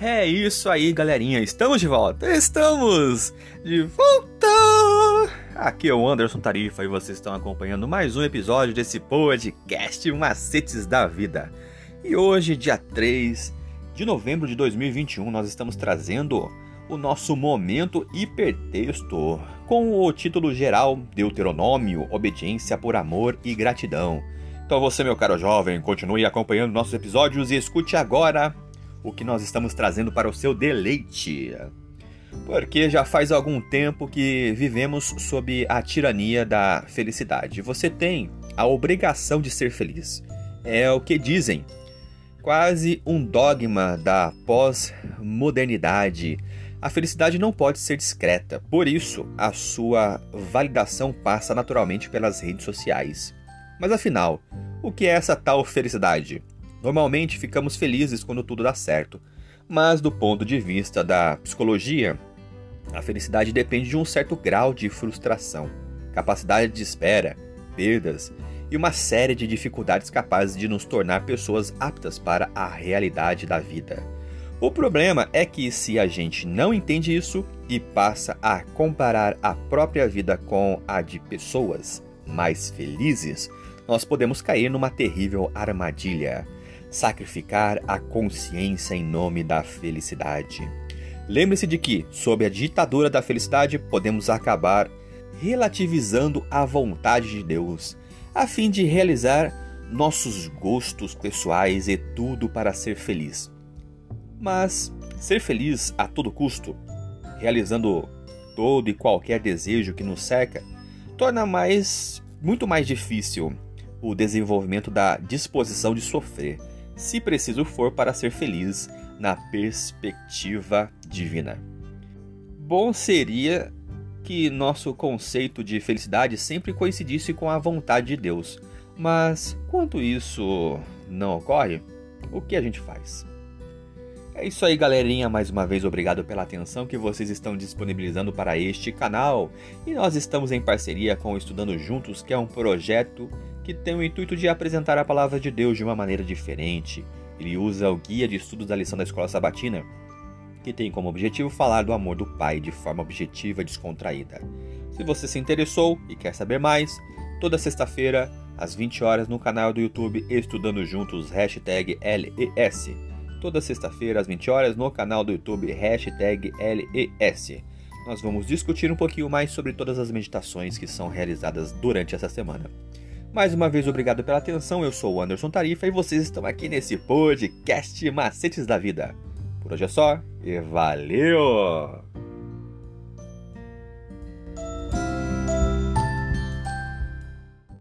É isso aí, galerinha. Estamos de volta. Estamos de volta. Aqui é o Anderson Tarifa e vocês estão acompanhando mais um episódio desse podcast Macetes da Vida. E hoje, dia 3 de novembro de 2021, nós estamos trazendo o nosso momento hipertexto com o título geral Deuteronômio, obediência por amor e gratidão. Então você, meu caro jovem, continue acompanhando nossos episódios e escute agora o que nós estamos trazendo para o seu deleite. Porque já faz algum tempo que vivemos sob a tirania da felicidade. Você tem a obrigação de ser feliz. É o que dizem. Quase um dogma da pós-modernidade. A felicidade não pode ser discreta, por isso a sua validação passa naturalmente pelas redes sociais. Mas afinal, o que é essa tal felicidade? Normalmente ficamos felizes quando tudo dá certo, mas do ponto de vista da psicologia, a felicidade depende de um certo grau de frustração, capacidade de espera, perdas e uma série de dificuldades capazes de nos tornar pessoas aptas para a realidade da vida. O problema é que se a gente não entende isso e passa a comparar a própria vida com a de pessoas mais felizes, nós podemos cair numa terrível armadilha sacrificar a consciência em nome da felicidade. Lembre-se de que, sob a ditadura da felicidade, podemos acabar relativizando a vontade de Deus, a fim de realizar nossos gostos pessoais e tudo para ser feliz. Mas ser feliz a todo custo, realizando todo e qualquer desejo que nos cerca, torna mais muito mais difícil o desenvolvimento da disposição de sofrer, se preciso for, para ser feliz na perspectiva divina. Bom seria que nosso conceito de felicidade sempre coincidisse com a vontade de Deus, mas quando isso não ocorre, o que a gente faz? É isso aí, galerinha. Mais uma vez, obrigado pela atenção que vocês estão disponibilizando para este canal. E nós estamos em parceria com o Estudando Juntos, que é um projeto que tem o intuito de apresentar a palavra de Deus de uma maneira diferente. Ele usa o guia de estudos da lição da escola sabatina, que tem como objetivo falar do amor do Pai de forma objetiva e descontraída. Se você se interessou e quer saber mais, toda sexta-feira, às 20 horas, no canal do YouTube Estudando Juntos, hashtag LES toda sexta-feira às 20 horas no canal do YouTube hashtag LES. Nós vamos discutir um pouquinho mais sobre todas as meditações que são realizadas durante essa semana. Mais uma vez, obrigado pela atenção. Eu sou o Anderson Tarifa e vocês estão aqui nesse podcast Macetes da Vida. Por hoje é só e valeu!